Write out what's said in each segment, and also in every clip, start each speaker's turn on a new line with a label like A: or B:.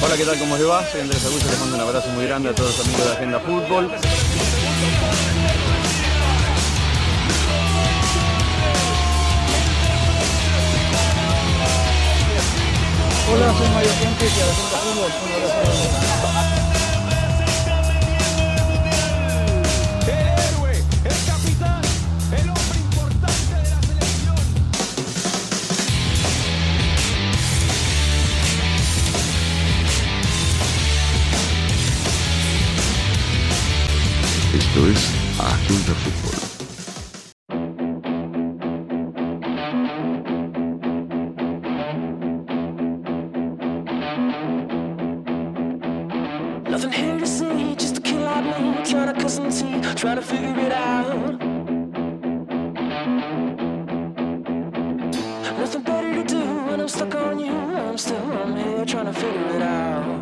A: Hola, ¿qué tal? ¿Cómo se va? Soy Andrés Augusto, les mando un abrazo muy grande a todos los amigos de Agenda Fútbol.
B: Hola, soy Mario Fuentes y Agenda Fútbol. Un abrazo.
C: 2 Arcos da Cultura.
D: Nothing here to see, just a kid like me Trying to cut some teeth, trying to figure it out. Nothing better to do when I'm stuck on you. I'm still, I'm here trying to figure it out.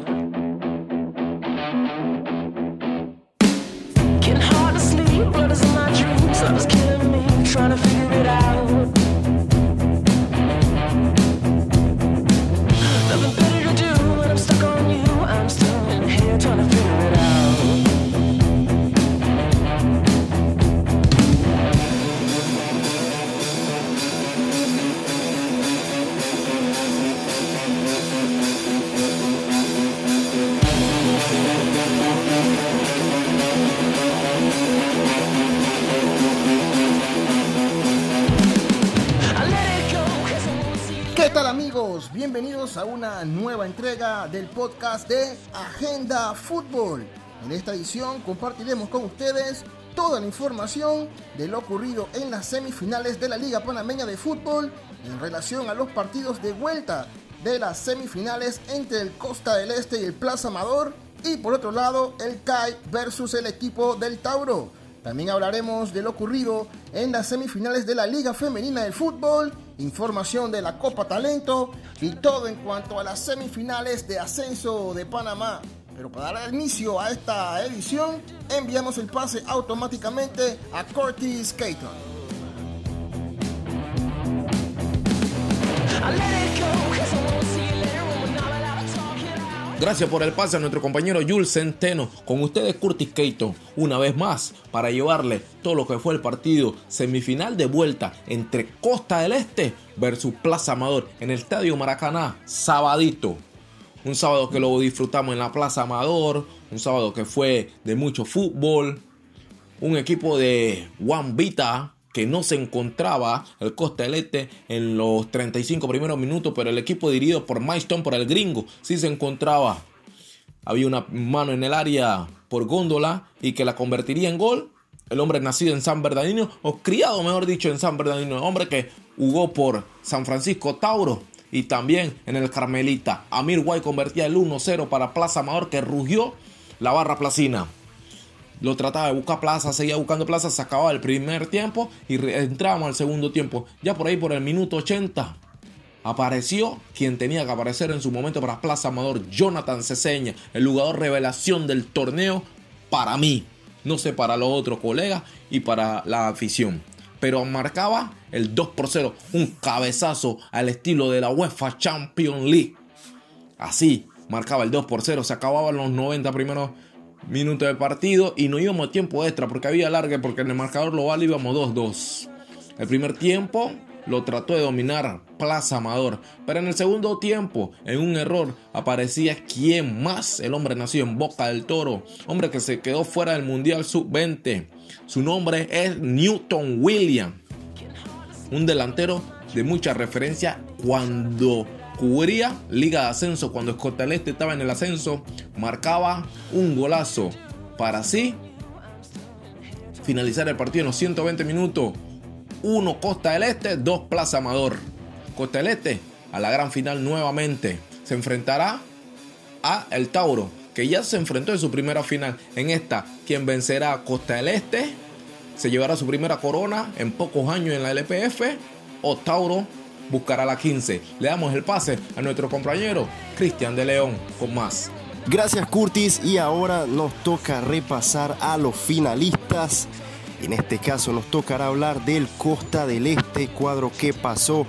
E: De Agenda Fútbol. En esta edición compartiremos con ustedes toda la información de lo ocurrido en las semifinales de la Liga Panameña de Fútbol en relación a los partidos de vuelta de las semifinales entre el Costa del Este y el Plaza Amador y por otro lado el CAI versus el equipo del Tauro. También hablaremos de lo ocurrido en las semifinales de la Liga Femenina del Fútbol, información de la Copa Talento y todo en cuanto a las semifinales de ascenso de Panamá. Pero para dar inicio a esta edición, enviamos el pase automáticamente a Curtis Caton.
F: Gracias por el pase a nuestro compañero Jules Centeno. Con ustedes Curtis Keaton, una vez más, para llevarle todo lo que fue el partido semifinal de vuelta entre Costa del Este versus Plaza Amador en el Estadio Maracaná, sabadito. Un sábado que lo disfrutamos en la Plaza Amador, un sábado que fue de mucho fútbol, un equipo de Juan Vita que no se encontraba el Costa del en los 35 primeros minutos, pero el equipo dirigido por Maiston, por el gringo, sí se encontraba. Había una mano en el área por góndola y que la convertiría en gol. El hombre nacido en San Bernardino, o criado mejor dicho en San Bernardino, hombre que jugó por San Francisco Tauro y también en el Carmelita. Amir Guay convertía el 1-0 para Plaza Amador que rugió la barra placina lo trataba de buscar plaza, seguía buscando plaza, se acababa el primer tiempo y entrábamos al segundo tiempo. Ya por ahí por el minuto 80 apareció quien tenía que aparecer en su momento para Plaza Amador, Jonathan Ceseña, el jugador revelación del torneo para mí, no sé para los otros colegas y para la afición. Pero marcaba el 2 por 0, un cabezazo al estilo de la UEFA Champions League. Así marcaba el 2 por 0. Se acababan los 90 primeros minutos del partido y no íbamos a tiempo extra porque había largue porque en el marcador global íbamos 2-2. El primer tiempo lo trató de dominar Plaza Amador, pero en el segundo tiempo, en un error, aparecía quien más, el hombre nacido en Boca del Toro, hombre que se quedó fuera del Mundial Sub-20. Su nombre es Newton Williams un delantero de mucha referencia cuando cubría Liga de Ascenso, cuando Escota del Este estaba en el ascenso, marcaba un golazo para así finalizar el partido en los 120 minutos. 1 Costa del Este, 2 Plaza Amador. Costa del Este a la gran final nuevamente. Se enfrentará a el Tauro, que ya se enfrentó en su primera final. En esta, quien vencerá a Costa del Este se llevará su primera corona en pocos años en la LPF o Tauro buscará la 15. Le damos el pase a nuestro compañero Cristian de León con más.
G: Gracias Curtis y ahora nos toca repasar a los finalistas. En este caso nos tocará hablar del Costa del Este, cuadro que pasó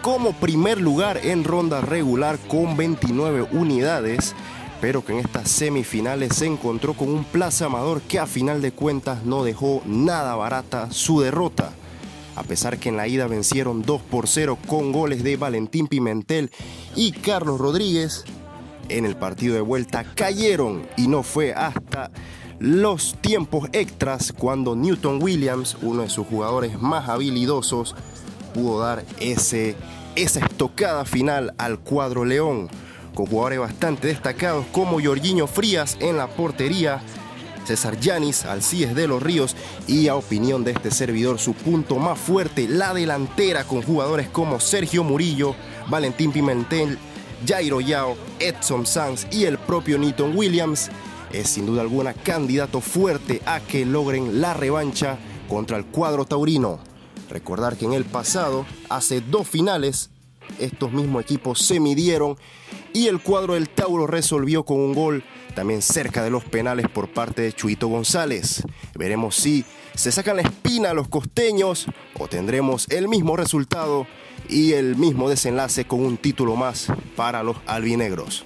G: como primer lugar en ronda regular con 29 unidades, pero que en estas semifinales se encontró con un Plaza Amador que a final de cuentas no dejó nada barata su derrota. A pesar que en la ida vencieron 2 por 0 con goles de Valentín Pimentel y Carlos Rodríguez, en el partido de vuelta cayeron y no fue hasta los tiempos extras cuando Newton Williams, uno de sus jugadores más habilidosos, pudo dar ese, esa estocada final al cuadro León, con jugadores bastante destacados como Jorginho Frías en la portería, César Yanis, Alcides de los Ríos y a opinión de este servidor su punto más fuerte, la delantera con jugadores como Sergio Murillo, Valentín Pimentel, Jairo Yao, Edson Sanz y el propio Newton Williams, es sin duda alguna candidato fuerte a que logren la revancha contra el cuadro taurino. Recordar que en el pasado, hace dos finales, estos mismos equipos se midieron y el cuadro del Tauro resolvió con un gol también cerca de los penales por parte de Chuito González. Veremos si se sacan la espina a los costeños o tendremos el mismo resultado y el mismo desenlace con un título más para los albinegros.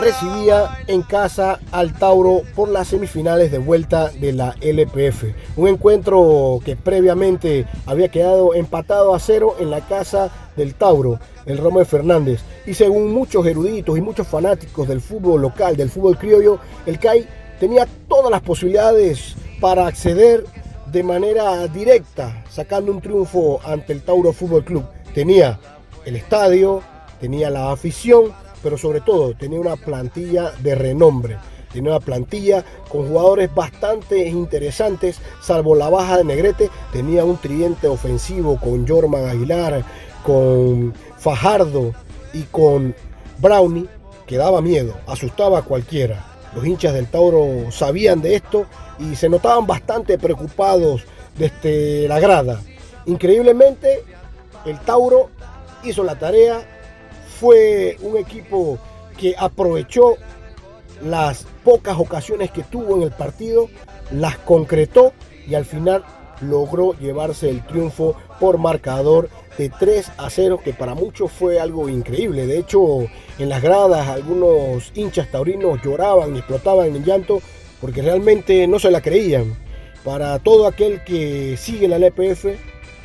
H: Recibía en casa al Tauro por las semifinales de vuelta de la LPF. Un encuentro que previamente había quedado empatado a cero en la casa del Tauro, el Romo de Fernández. Y según muchos eruditos y muchos fanáticos del fútbol local, del fútbol criollo, el CAI tenía todas las posibilidades para acceder de manera directa, sacando un triunfo ante el Tauro Fútbol Club. Tenía el estadio, tenía la afición, pero sobre todo tenía una plantilla de renombre. Tenía una plantilla con jugadores bastante interesantes, salvo la baja de Negrete. Tenía un tridente ofensivo con Jorman Aguilar, con Fajardo y con Brownie, que daba miedo, asustaba a cualquiera. Los hinchas del Tauro sabían de esto y se notaban bastante preocupados desde la grada. Increíblemente, el Tauro hizo la tarea, fue un equipo que aprovechó las pocas ocasiones que tuvo en el partido, las concretó y al final logró llevarse el triunfo por marcador de 3 a 0, que para muchos fue algo increíble. De hecho, en las gradas algunos hinchas taurinos lloraban y explotaban en llanto porque realmente no se la creían. Para todo aquel que sigue la LPF,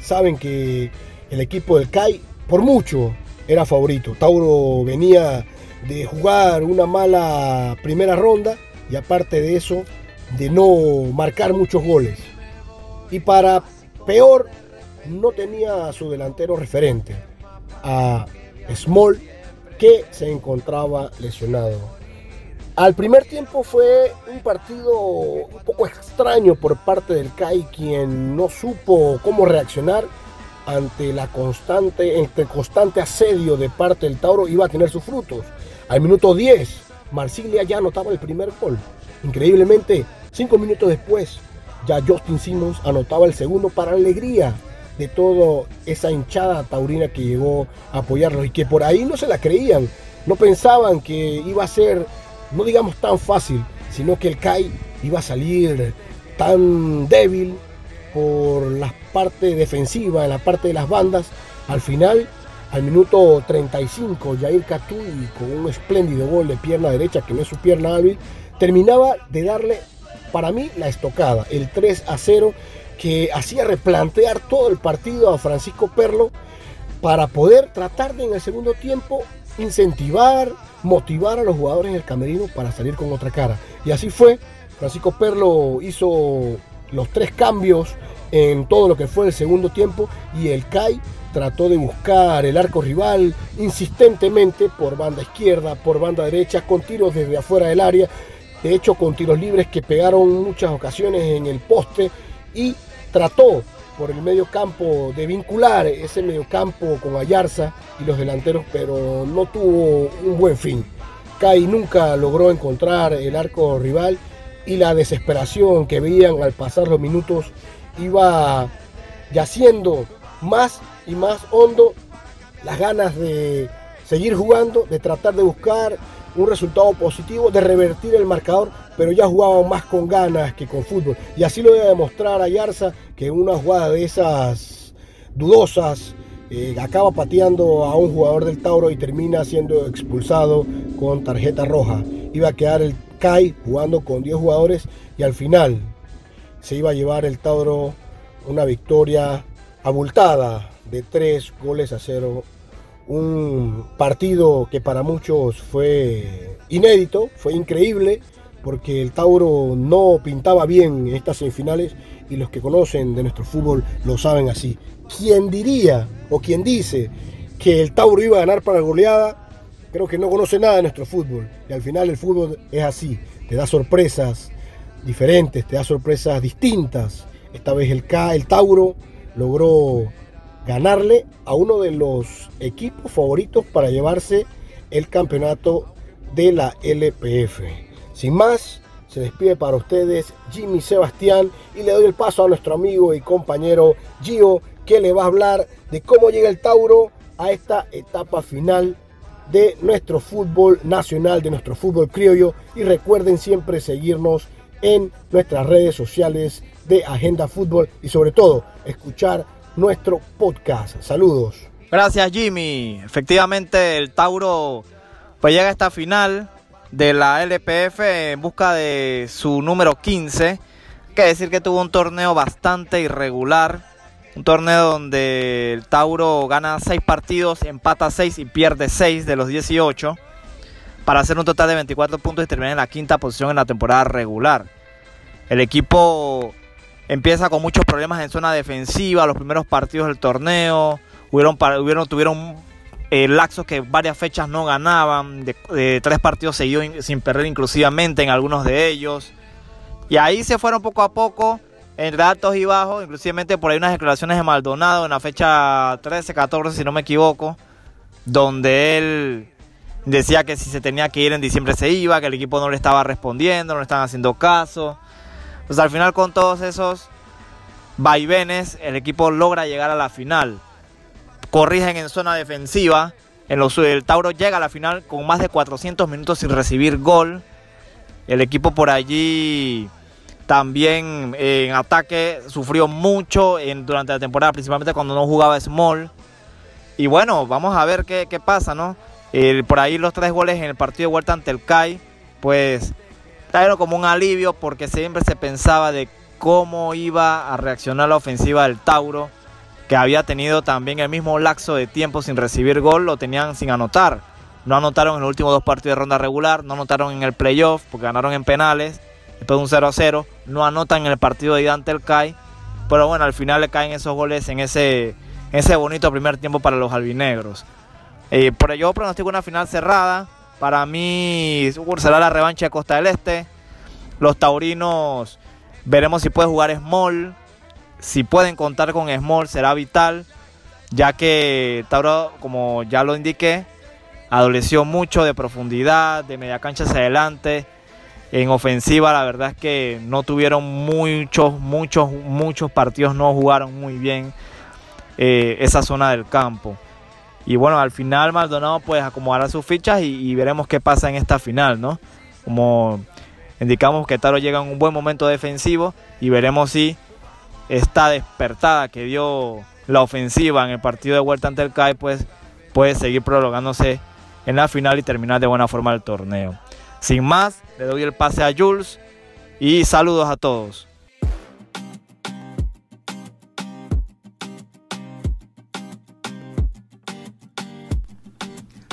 H: saben que el equipo del CAI, por mucho, era favorito. Tauro venía de jugar una mala primera ronda y aparte de eso, de no marcar muchos goles. Y para peor, no tenía a su delantero referente, a Small, que se encontraba lesionado. Al primer tiempo fue un partido un poco extraño por parte del CAI, quien no supo cómo reaccionar ante la constante, el constante asedio de parte del Tauro iba a tener sus frutos. Al minuto 10, Marsiglia ya anotaba el primer gol. Increíblemente, cinco minutos después, ya Justin Simmons anotaba el segundo para alegría de toda esa hinchada taurina que llegó a apoyarlos y que por ahí no se la creían. No pensaban que iba a ser, no digamos tan fácil, sino que el CAI iba a salir tan débil por la parte defensiva, en la parte de las bandas. Al final, al minuto 35, Jair Catuy con un espléndido gol de pierna derecha, que no es su pierna hábil, terminaba de darle, para mí, la estocada, el 3 a 0, que hacía replantear todo el partido a Francisco Perlo para poder tratar de en el segundo tiempo incentivar, motivar a los jugadores en el camerino para salir con otra cara. Y así fue. Francisco Perlo hizo los tres cambios en todo lo que fue el segundo tiempo y el CAI trató de buscar el arco rival insistentemente por banda izquierda, por banda derecha, con tiros desde afuera del área, de hecho con tiros libres que pegaron muchas ocasiones en el poste y trató por el medio campo de vincular ese medio campo con Ayarza y los delanteros, pero no tuvo un buen fin. CAI nunca logró encontrar el arco rival y la desesperación que veían al pasar los minutos iba yaciendo más y más hondo las ganas de seguir jugando, de tratar de buscar un resultado positivo, de revertir el marcador, pero ya jugaban más con ganas que con fútbol. Y así lo debe demostrar Ayarza, que en una jugada de esas dudosas eh, acaba pateando a un jugador del Tauro y termina siendo expulsado con tarjeta roja. Iba a quedar el CAI jugando con 10 jugadores y al final se iba a llevar el Tauro una victoria abultada de 3 goles a 0. Un partido que para muchos fue inédito, fue increíble, porque el Tauro no pintaba bien en estas semifinales y los que conocen de nuestro fútbol lo saben así. ¿Quién diría o quien dice que el Tauro iba a ganar para goleada? Creo que no conoce nada de nuestro fútbol. Y al final el fútbol es así, te da sorpresas diferentes, te da sorpresas distintas. Esta vez el, K, el Tauro logró ganarle a uno de los equipos favoritos para llevarse el campeonato de la LPF. Sin más, se despide para ustedes Jimmy Sebastián y le doy el paso a nuestro amigo y compañero Gio que le va a hablar de cómo llega el Tauro a esta etapa final de nuestro fútbol nacional, de nuestro fútbol criollo y recuerden siempre seguirnos en nuestras redes sociales de Agenda Fútbol y sobre todo escuchar nuestro podcast. Saludos.
I: Gracias Jimmy. Efectivamente el Tauro pues llega a esta final de la LPF en busca de su número 15. Que decir que tuvo un torneo bastante irregular. Un torneo donde el Tauro gana 6 partidos, empata 6 y pierde 6 de los 18. Para hacer un total de 24 puntos y terminar en la quinta posición en la temporada regular. El equipo empieza con muchos problemas en zona defensiva, los primeros partidos del torneo. Hubieron, hubieron, tuvieron eh, laxos que varias fechas no ganaban, de, tres partidos seguidos sin perder inclusivamente en algunos de ellos. Y ahí se fueron poco a poco, entre altos y bajos, inclusivamente por ahí unas declaraciones de Maldonado en la fecha 13, 14, si no me equivoco, donde él decía que si se tenía que ir en diciembre se iba, que el equipo no le estaba respondiendo, no le estaban haciendo caso. Pues al final con todos esos vaivenes, el equipo logra llegar a la final corrigen en zona defensiva. En los, el Tauro llega a la final con más de 400 minutos sin recibir gol. El equipo por allí también en ataque sufrió mucho en, durante la temporada, principalmente cuando no jugaba Small. Y bueno, vamos a ver qué, qué pasa, ¿no? Por ahí los tres goles en el partido de vuelta ante el CAI, pues trajeron como un alivio porque siempre se pensaba de cómo iba a reaccionar la ofensiva del Tauro que había tenido también el mismo laxo de tiempo sin recibir gol, lo tenían sin anotar. No anotaron en los últimos dos partidos de ronda regular, no anotaron en el playoff porque ganaron en penales, después de un 0 a 0, no anotan en el partido de ida ante el CAI, pero bueno, al final le caen esos goles en ese, ese bonito primer tiempo para los albinegros. Eh, por ello pronostico una final cerrada, para mí será la revancha de Costa del Este, los taurinos veremos si puede jugar Small, si pueden contar con Small será vital, ya que Tauro, como ya lo indiqué, adoleció mucho de profundidad, de media cancha hacia adelante. En ofensiva, la verdad es que no tuvieron muchos, muchos, muchos partidos, no jugaron muy bien eh, esa zona del campo. Y bueno, al final Maldonado pues acomodará sus fichas y, veremos qué pasa en esta final, ¿no? Como indicamos que Taro llega en un buen momento defensivo y veremos si esta despertada que dio la ofensiva en el partido de vuelta ante el CAI, pues puede seguir prolongándose en la final y terminar de buena forma el torneo. Sin más, le doy el pase a Jules y saludos a todos.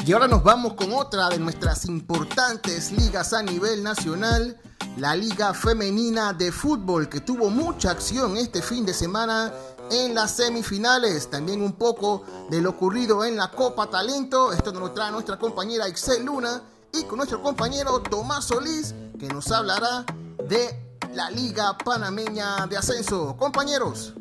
E: Y ahora nos vamos con otra de nuestras importantes ligas a nivel nacional la Liga Femenina de Fútbol que tuvo mucha acción este fin de semana en las semifinales. También un poco de lo ocurrido en la Copa Talento. Esto nos lo trae nuestra compañera Excel Luna y con nuestro compañero Tomás Solís que nos hablará de la Liga Panameña de Ascenso. Compañeros.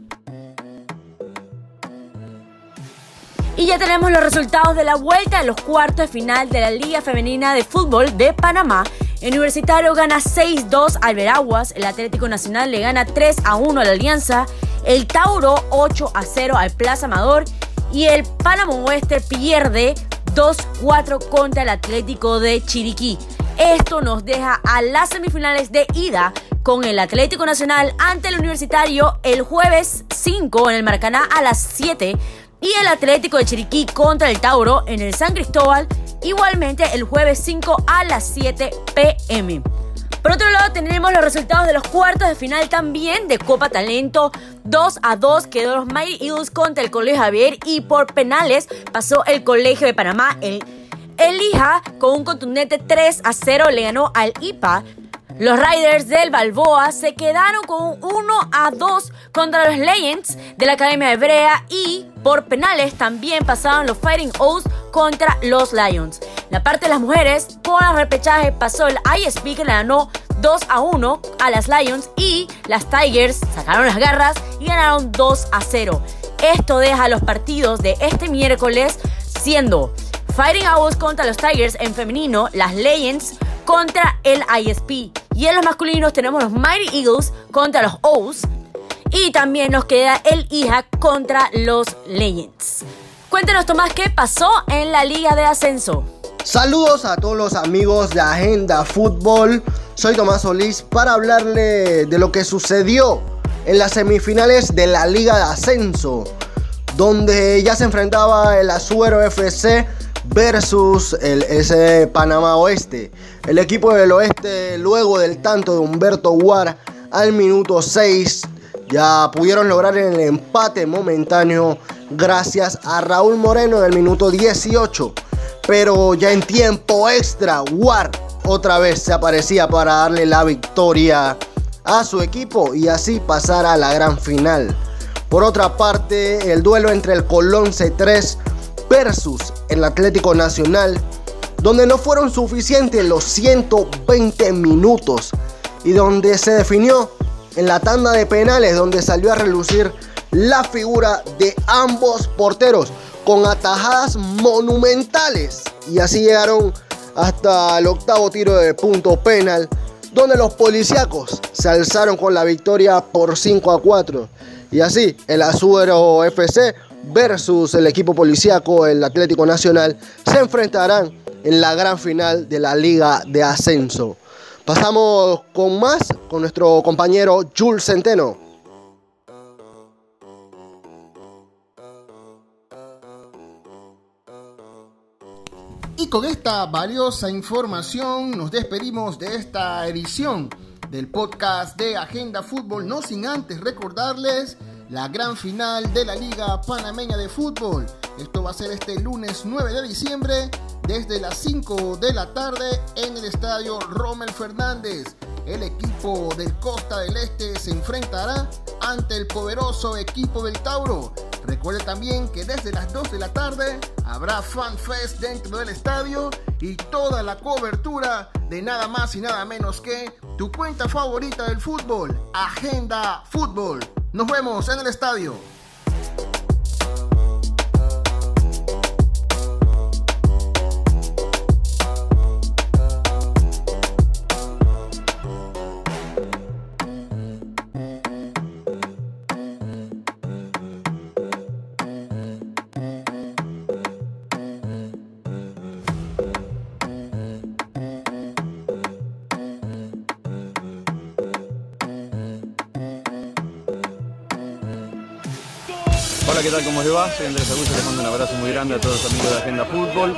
J: Y ya tenemos los resultados de la vuelta de los cuartos de final de la Liga Femenina de Fútbol de Panamá. El Universitario gana 6-2 al Veraguas, el Atlético Nacional le gana 3-1 a la Alianza, el Tauro 8-0 al Plaza Amador y el Panamá Oeste pierde 2-4 contra el Atlético de Chiriquí. Esto nos deja a las semifinales de ida con el Atlético Nacional ante el Universitario el jueves 5 en el Maracaná a las 7 y el Atlético de Chiriquí contra el Tauro en el San Cristóbal igualmente el jueves 5 a las 7 pm. Por otro lado, tenemos los resultados de los cuartos de final también de Copa Talento. 2 a 2 quedó los Mighty Eagles contra el Colegio Javier y por penales pasó el Colegio de Panamá. El Elija con un contundente 3 a 0 le ganó al IPA. Los Riders del Balboa se quedaron con 1 a 2 contra los Legends de la Academia Hebrea y por penales también pasaron los Fighting O's contra los Lions. La parte de las mujeres, con el repechaje pasó el ISP que le ganó 2 a 1 a las Lions y las Tigers sacaron las garras y ganaron 2 a 0. Esto deja los partidos de este miércoles siendo Fighting Owls contra los Tigers en femenino, las Legends contra el ISP. Y en los masculinos tenemos los Mighty Eagles contra los Owls. Y también nos queda el IHA contra los Legends. Cuéntanos Tomás qué pasó en la Liga de Ascenso.
K: Saludos a todos los amigos de Agenda Fútbol. Soy Tomás Solís para hablarle de lo que sucedió en las semifinales de la Liga de Ascenso, donde ya se enfrentaba el Azuero FC versus el S Panamá Oeste. El equipo del Oeste, luego del tanto de Humberto Guar al minuto 6, ya pudieron lograr el empate momentáneo gracias a Raúl Moreno en el minuto 18. Pero ya en tiempo extra, War otra vez se aparecía para darle la victoria a su equipo y así pasar a la gran final. Por otra parte, el duelo entre el Colón C3 versus el Atlético Nacional, donde no fueron suficientes los 120 minutos y donde se definió en la tanda de penales, donde salió a relucir la figura de ambos porteros con atajadas monumentales y así llegaron hasta el octavo tiro de punto penal donde los policíacos se alzaron con la victoria por 5 a 4 y así el Azuero FC versus el equipo policíaco, el Atlético Nacional, se enfrentarán en la gran final de la Liga de Ascenso. Pasamos con más con nuestro compañero Jules Centeno.
E: Y con esta valiosa información nos despedimos de esta edición del podcast de Agenda Fútbol, no sin antes recordarles la gran final de la Liga Panameña de Fútbol. Esto va a ser este lunes 9 de diciembre desde las 5 de la tarde en el estadio Rommel Fernández. El equipo del Costa del Este se enfrentará ante el poderoso equipo del Tauro. Recuerde también que desde las 2 de la tarde habrá Fan Fest dentro del estadio y toda la cobertura de nada más y nada menos que tu cuenta favorita del fútbol, Agenda Fútbol. Nos vemos en el estadio.
A: Tal? ¿Cómo les va? Soy Andrés Augusto, les mando un abrazo muy grande a todos los amigos de Agenda Fútbol.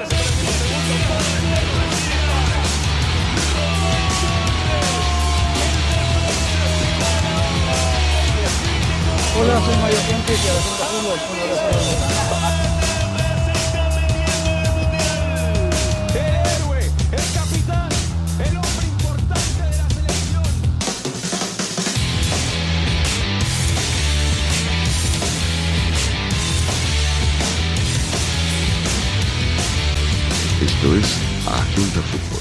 F: Hola, soy Mario Fuentes y Agenda Fútbol. Un abrazo
C: Esto es Agenda Fútbol.